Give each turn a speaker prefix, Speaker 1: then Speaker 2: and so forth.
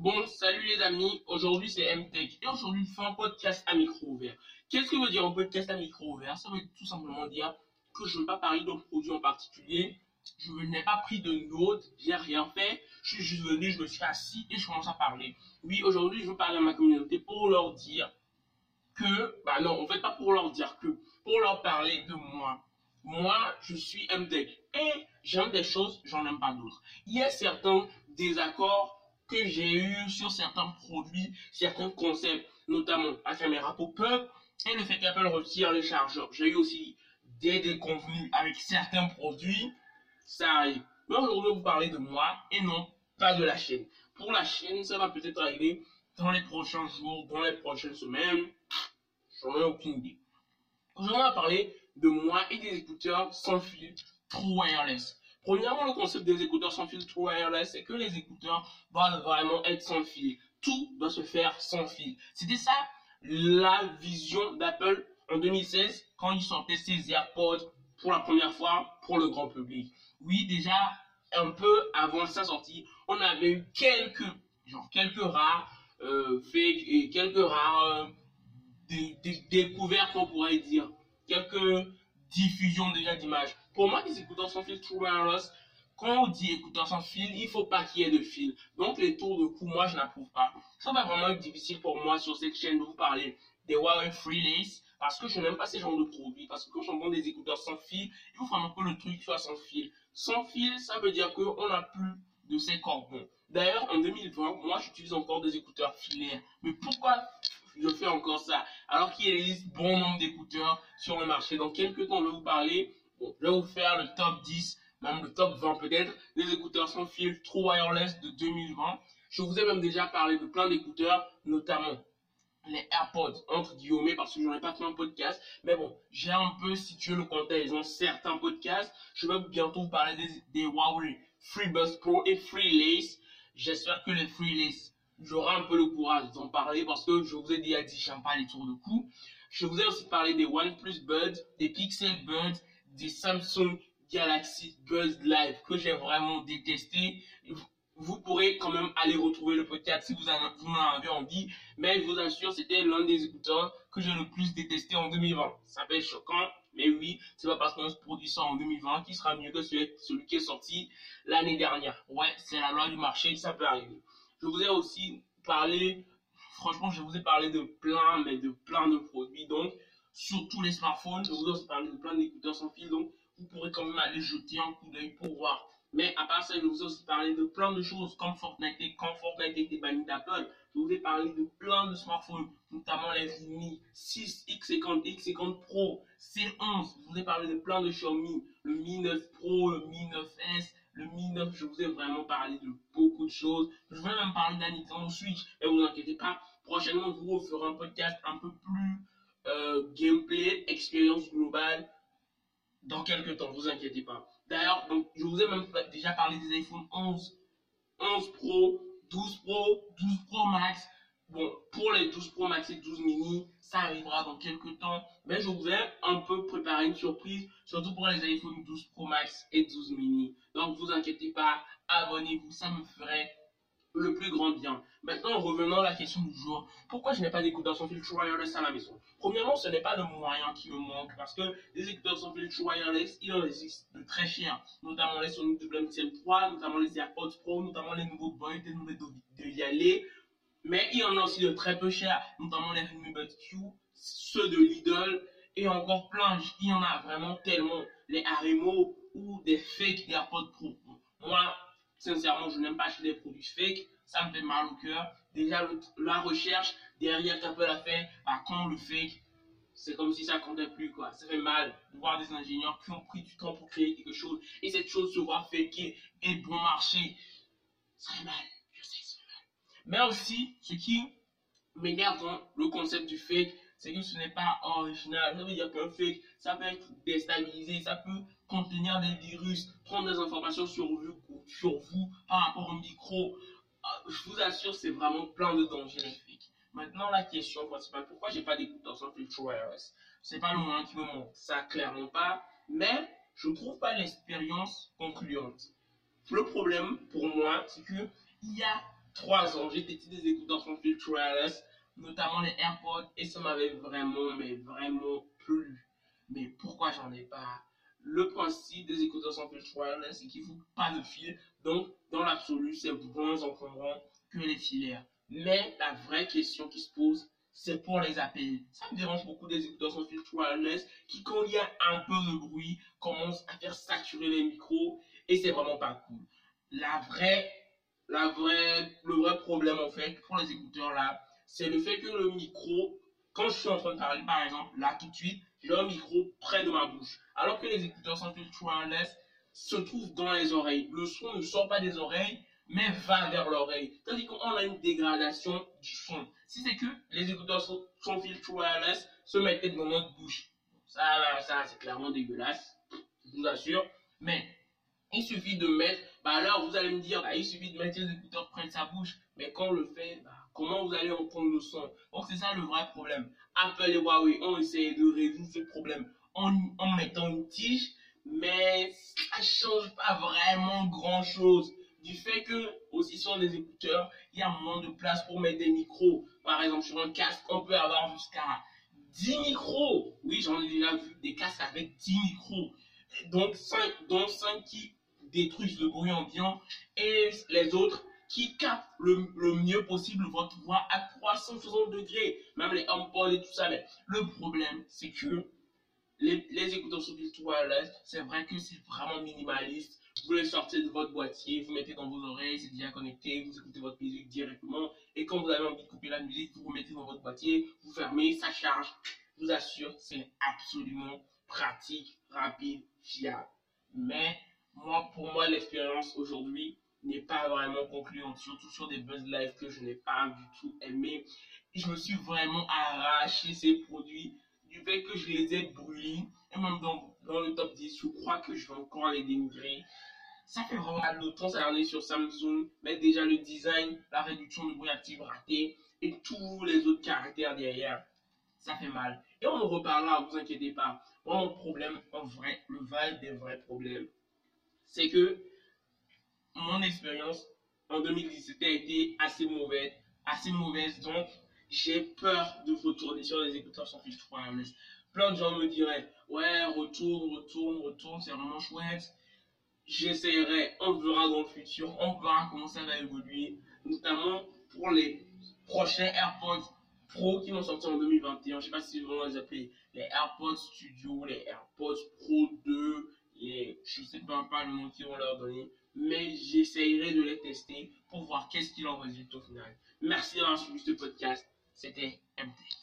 Speaker 1: Bon, salut les amis, aujourd'hui c'est MTech et aujourd'hui je fais un podcast à micro ouvert. Qu'est-ce que veut dire un podcast à micro ouvert? Ça veut tout simplement dire que je ne vais pas parler d'un produit en particulier, je n'ai pas pris de notes, j'ai rien fait, je suis juste venu, je me suis assis et je commence à parler. Oui, aujourd'hui je veux parler à ma communauté pour leur dire que, bah non, en fait pas pour leur dire que, pour leur parler de moi. Moi, je suis MTech et j'aime des choses, j'en aime pas d'autres. Il y a certains désaccords que j'ai eu sur certains produits, certains concepts, notamment la caméra pop-up et le fait qu'Apple retire les chargeurs. J'ai eu aussi des déconvenus avec certains produits, ça arrive. Mais aujourd'hui, vous parler de moi et non pas de la chaîne. Pour la chaîne, ça va peut-être arriver dans les prochains jours, dans les prochaines semaines. J'en ai aucune idée. Aujourd'hui, on va parler de moi et des écouteurs sans fil True Wireless. Premièrement, le concept des écouteurs sans fil True Wireless, c'est que les écouteurs doivent vraiment être sans fil. Tout doit se faire sans fil. C'était ça la vision d'Apple en 2016 quand ils sortaient ces AirPods pour la première fois pour le grand public. Oui, déjà un peu avant sa sortie, on avait eu quelques, genre quelques rares euh, fake et quelques rares euh, découvertes, on pourrait dire, quelques diffusions déjà d'images. Pour moi, les écouteurs sans fil True Wireless, quand on dit écouteurs sans fil, il faut pas qu'il y ait de fil. Donc les tours de cou, moi je n'approuve pas. Ça va vraiment être difficile pour moi sur cette chaîne de vous parler des Huawei Freelace parce que je n'aime pas ces genres de produits. Parce que quand je vends des écouteurs sans fil, il faut vraiment que le truc soit sans fil. Sans fil, ça veut dire qu'on n'a plus de ces cordons. D'ailleurs, en 2020, moi j'utilise encore des écouteurs filaires. Mais pourquoi je fais encore ça? Alors qu'il existe bon nombre d'écouteurs sur le marché Dans quelques temps, je vais vous parler je vais vous faire le top 10, même le top 20 peut-être, des écouteurs sans fil True Wireless de 2020. Je vous ai même déjà parlé de plein d'écouteurs, notamment les AirPods, entre guillemets, parce que j'en ai pas fait un podcast. Mais bon, j'ai un peu situé le contexte dans certains podcasts. Je vais bientôt vous parler des, Huawei FreeBuds Pro et FreeLace. J'espère que les FreeLace, j'aurai un peu le courage d'en parler parce que je vous ai déjà dit, j'aime pas les tours de cou. Je vous ai aussi parlé des OnePlus Buds, des Pixel Buds, des Samsung Galaxy Buzz Live que j'ai vraiment détesté. Vous pourrez quand même aller retrouver le podcast si vous en, avez envie. Mais je vous assure, c'était l'un des écouteurs que j'ai le plus détesté en 2020. Ça fait choquant, mais oui, c'est pas parce qu'on se produit ça en 2020 qui sera mieux que celui, celui qui est sorti l'année dernière. Ouais, c'est la loi du marché, ça peut arriver. Je vous ai aussi parlé, franchement, je vous ai parlé de plein, mais de plein de produits. Donc, sur tous les smartphones. Je vous ai aussi parlé de plein d'écouteurs sans fil, donc vous pourrez quand même aller jeter un coup d'œil pour voir. Mais à part ça, je vous ai aussi parlé de plein de choses comme Fortnite et quand Fortnite était banni d'Apple. Je vous ai parlé de plein de smartphones, notamment les Mi 6, X50, X50 Pro, C11. Je vous ai parlé de plein de Xiaomi, le Mi 9 Pro, le Mi 9S, le Mi 9. Je vous ai vraiment parlé de beaucoup de choses. Je vais même parler d'un Nintendo Switch. Et vous inquiétez pas, prochainement, je vous ferai un podcast un peu plus euh, gameplay, expérience globale dans quelques temps, vous inquiétez pas. D'ailleurs, je vous ai même déjà parlé des iPhone 11, 11 Pro, 12 Pro, 12 Pro Max. Bon, pour les 12 Pro Max et 12 mini, ça arrivera dans quelques temps. Mais je vous ai un peu préparé une surprise, surtout pour les iPhone 12 Pro Max et 12 mini. Donc, vous inquiétez pas, abonnez-vous, ça me ferait le plus grand bien. Maintenant, revenons à la question du jour. Pourquoi je n'ai pas d'écouteurs sans fil wireless à la maison? Premièrement, ce n'est pas le moyen qui me manque parce que les écouteurs sans fil wireless, il en existe de très chers, notamment les Sony WMCM3, notamment les AirPods Pro, notamment les nouveaux Boy, les nouveaux de Yale. Mais il y en a aussi de très peu chers, notamment les Redmi Buds Q, ceux de Lidl et encore plein. Il y en a vraiment tellement. Les Arimo ou des fake AirPods Pro. Moi, Sincèrement, je n'aime pas acheter des produits fake. Ça me fait mal au cœur. Déjà, la recherche derrière qu'Apple a fait, par contre, le fake, c'est comme si ça comptait plus, quoi. Ça fait mal de voir des ingénieurs qui ont pris du temps pour créer quelque chose et cette chose se voit faker et bon marché. Ça fait mal. Je sais, ça fait mal. Mais aussi, ce qui m'énerve dans le concept du fake, c'est que ce n'est pas original. Ça veut dire qu'un fake, ça peut être déstabilisé, ça peut contenir des virus, prendre des informations sur vous, sur vous par rapport au micro. Euh, je vous assure, c'est vraiment plein de dangers les fakes. Maintenant, la question principale, pourquoi j'ai pas d'écouteurs sans filtre wireless C'est pas le moment qui me manque, ça clairement pas, mais je ne trouve pas l'expérience concluante. Le problème pour moi, c'est que il y a trois ans, j'ai testé des écouteurs sans fil wireless, notamment les AirPods, et ça m'avait vraiment, mais vraiment plu. Mais pourquoi j'en ai pas? Le principe des écouteurs sans fil wireless, c'est qu'il ne faut pas de fil. Donc, dans l'absolu, c'est moins encombrant que les filaires. Mais la vraie question qui se pose, c'est pour les API. Ça me dérange beaucoup des écouteurs sans fil wireless qui, quand il y a un peu de bruit, commencent à faire saturer les micros et c'est vraiment pas cool. La vraie, la vraie, le vrai problème en fait pour les écouteurs là, c'est le fait que le micro, quand je suis en train de parler par exemple, là tout de suite, j'ai un micro près de ma bouche. Alors que les écouteurs sans fil wireless se trouvent dans les oreilles. Le son ne sort pas des oreilles, mais va vers l'oreille. Tandis qu'on a une dégradation du son. Si c'est que les écouteurs sans fil wireless se mettaient dans notre bouche. Ça, ça c'est clairement dégueulasse, je vous assure. Mais il suffit de mettre, bah alors vous allez me dire, bah, il suffit de mettre les écouteurs près de sa bouche. Mais quand on le fait, bah, comment vous allez entendre le son Donc c'est ça le vrai problème. Apple et Huawei ont essayé de résoudre ce problème en, en mettant une tige, mais ça change pas vraiment grand chose du fait que aussi sur les écouteurs, il y a moins de place pour mettre des micros. Par exemple, sur un casque, on peut avoir jusqu'à 10 micros. Oui, j'en ai déjà vu des casques avec 10 micros. Donc 5, dont 5 qui détruisent le bruit ambiant et les autres qui captent le, mieux possible votre voix à 360 degrés, même les HomePod et tout ça. Mais le problème, c'est que les, les écouteurs sur wireless, c'est vrai que c'est vraiment minimaliste vous les sortez de votre boîtier, vous mettez dans vos oreilles, c'est déjà connecté, vous écoutez votre musique directement. Et quand vous avez envie de couper la musique, vous remettez dans votre boîtier, vous fermez, ça charge. Je vous assure, c'est absolument pratique, rapide, fiable. Mais moi, pour moi, l'expérience aujourd'hui n'est pas vraiment concluante, surtout sur des buzz live que je n'ai pas du tout aimé. Je me suis vraiment arraché ces produits du fait que je les ai brûlés. Et même dans, dans le top 10, je crois que je vais encore les dénigrer ça fait vraiment mal. Le temps est sur Samsung, mais déjà le design, la réduction de bruit actif raté et tous les autres caractères derrière, ça fait mal. Et on en reparlera, vous inquiétez pas. mon problème, en vrai, le vrai des vrais problèmes, c'est que mon expérience en 2017 a été assez mauvaise, assez mauvaise, donc j'ai peur de retourner sur les écouteurs sans filtre wireless. Plein de gens me diraient, ouais, retourne, retourne, retourne, c'est vraiment chouette j'essaierai, on verra dans le futur, on verra comment ça va évoluer, notamment pour les prochains AirPods Pro qui vont sortir en 2021. Je ne sais pas si vous les appeler les AirPods Studio, les AirPods Pro 2, les, je ne sais pas, pas le nom qu'ils vont leur donner, mais j'essaierai de les tester pour voir qu'est-ce qu'il en résulte au final. Merci d'avoir suivi ce podcast. C'était MT.